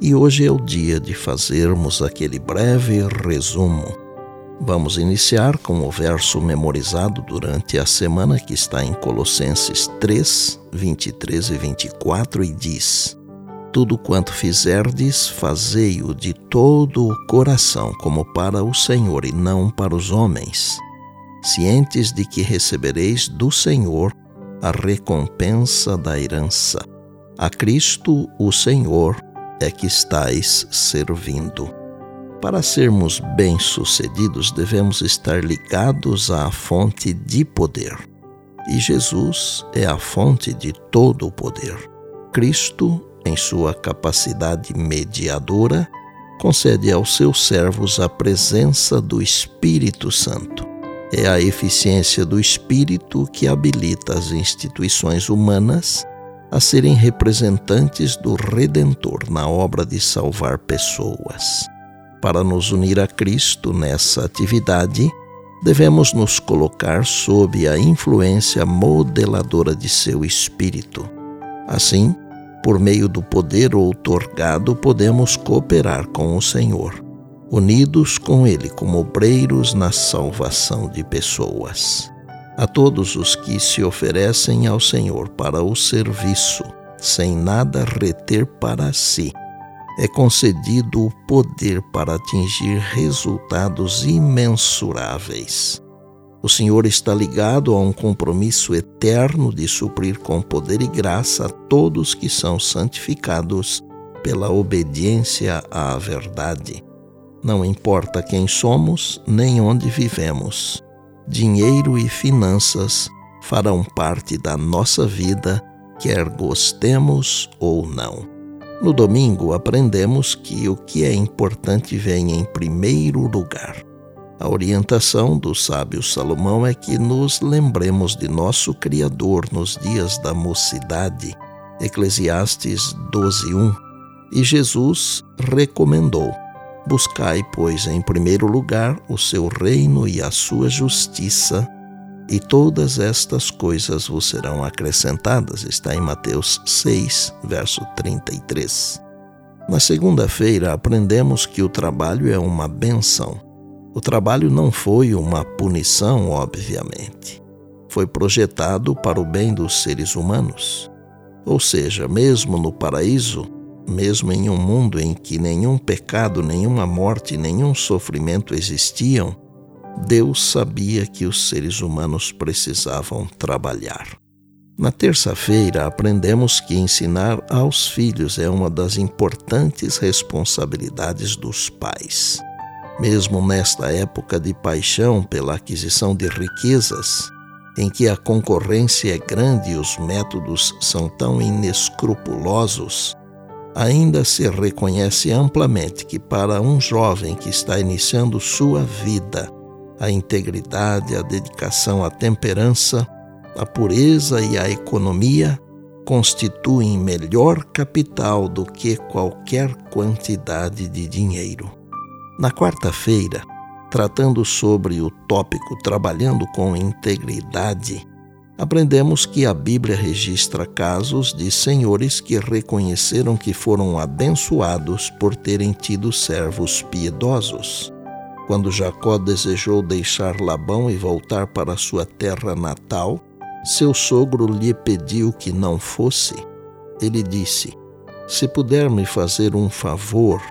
E hoje é o dia de fazermos aquele breve resumo. Vamos iniciar com o verso memorizado durante a semana que está em Colossenses 3, 23 e 24 e diz: Tudo quanto fizerdes, fazei-o de todo o coração, como para o Senhor e não para os homens, cientes de que recebereis do Senhor a recompensa da herança. A Cristo, o Senhor, é que estáis servindo. Para sermos bem-sucedidos, devemos estar ligados à fonte de poder. E Jesus é a fonte de todo o poder. Cristo, em sua capacidade mediadora, concede aos seus servos a presença do Espírito Santo. É a eficiência do Espírito que habilita as instituições humanas a serem representantes do Redentor na obra de salvar pessoas. Para nos unir a Cristo nessa atividade, devemos nos colocar sob a influência modeladora de seu Espírito. Assim, por meio do poder outorgado, podemos cooperar com o Senhor, unidos com Ele como obreiros na salvação de pessoas a todos os que se oferecem ao Senhor para o serviço, sem nada reter para si. É concedido o poder para atingir resultados imensuráveis. O Senhor está ligado a um compromisso eterno de suprir com poder e graça todos que são santificados pela obediência à verdade. Não importa quem somos nem onde vivemos dinheiro e finanças farão parte da nossa vida, quer gostemos ou não. No domingo, aprendemos que o que é importante vem em primeiro lugar. A orientação do sábio Salomão é que nos lembremos de nosso Criador nos dias da mocidade. Eclesiastes 12:1. E Jesus recomendou: Buscai, pois, em primeiro lugar o seu reino e a sua justiça, e todas estas coisas vos serão acrescentadas. Está em Mateus 6, verso 33. Na segunda-feira, aprendemos que o trabalho é uma benção. O trabalho não foi uma punição, obviamente. Foi projetado para o bem dos seres humanos. Ou seja, mesmo no paraíso, mesmo em um mundo em que nenhum pecado, nenhuma morte, nenhum sofrimento existiam, Deus sabia que os seres humanos precisavam trabalhar. Na terça-feira, aprendemos que ensinar aos filhos é uma das importantes responsabilidades dos pais. Mesmo nesta época de paixão pela aquisição de riquezas, em que a concorrência é grande e os métodos são tão inescrupulosos, ainda se reconhece amplamente que para um jovem que está iniciando sua vida, a integridade, a dedicação, a temperança, a pureza e a economia constituem melhor capital do que qualquer quantidade de dinheiro. Na quarta-feira, tratando sobre o tópico Trabalhando com Integridade, aprendemos que a Bíblia registra casos de senhores que reconheceram que foram abençoados por terem tido servos piedosos. Quando Jacó desejou deixar Labão e voltar para sua terra natal, seu sogro lhe pediu que não fosse. Ele disse: Se puder me fazer um favor,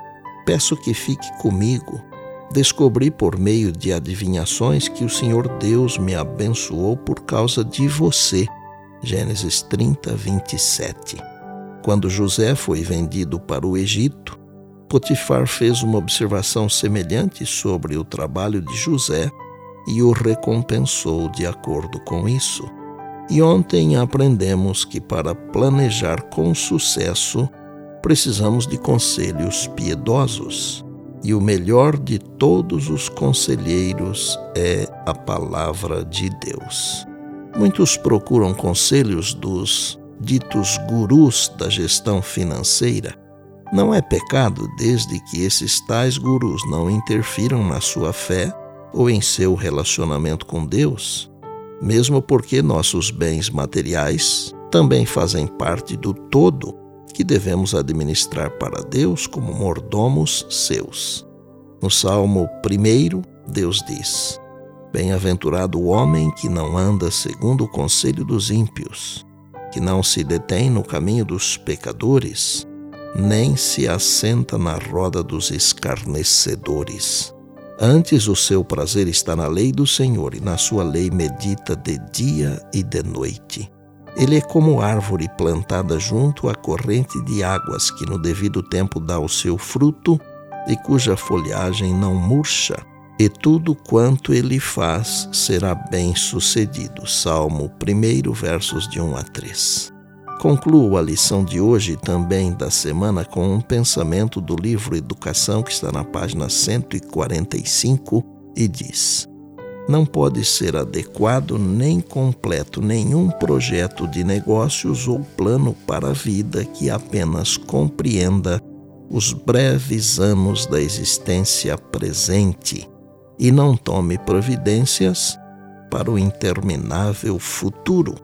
peço que fique comigo descobri por meio de adivinhações que o Senhor Deus me abençoou por causa de você. Gênesis 30, 27. Quando José foi vendido para o Egito, Potifar fez uma observação semelhante sobre o trabalho de José e o recompensou de acordo com isso. E ontem aprendemos que para planejar com sucesso precisamos de conselhos piedosos. E o melhor de todos os conselheiros é a palavra de Deus. Muitos procuram conselhos dos ditos gurus da gestão financeira. Não é pecado desde que esses tais gurus não interfiram na sua fé ou em seu relacionamento com Deus, mesmo porque nossos bens materiais também fazem parte do todo que devemos administrar para Deus como mordomos seus. No Salmo 1, Deus diz: Bem-aventurado o homem que não anda segundo o conselho dos ímpios, que não se detém no caminho dos pecadores, nem se assenta na roda dos escarnecedores. Antes o seu prazer está na lei do Senhor, e na sua lei medita de dia e de noite. Ele é como árvore plantada junto à corrente de águas, que no devido tempo dá o seu fruto e cuja folhagem não murcha, e tudo quanto ele faz será bem sucedido. Salmo 1, versos de 1 a 3. Concluo a lição de hoje e também da semana com um pensamento do livro Educação, que está na página 145 e diz: não pode ser adequado nem completo nenhum projeto de negócios ou plano para a vida que apenas compreenda os breves anos da existência presente e não tome providências para o interminável futuro.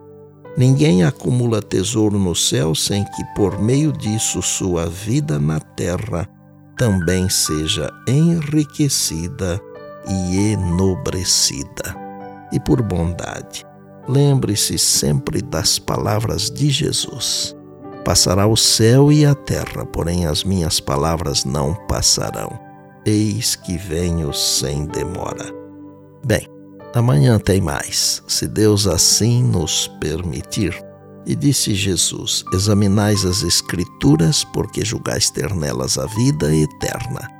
Ninguém acumula tesouro no céu sem que, por meio disso, sua vida na terra também seja enriquecida e enobrecida. E por bondade, lembre-se sempre das palavras de Jesus. Passará o céu e a terra, porém as minhas palavras não passarão. Eis que venho sem demora. Bem, amanhã tem mais, se Deus assim nos permitir. E disse Jesus: Examinais as Escrituras, porque julgais ter nelas a vida eterna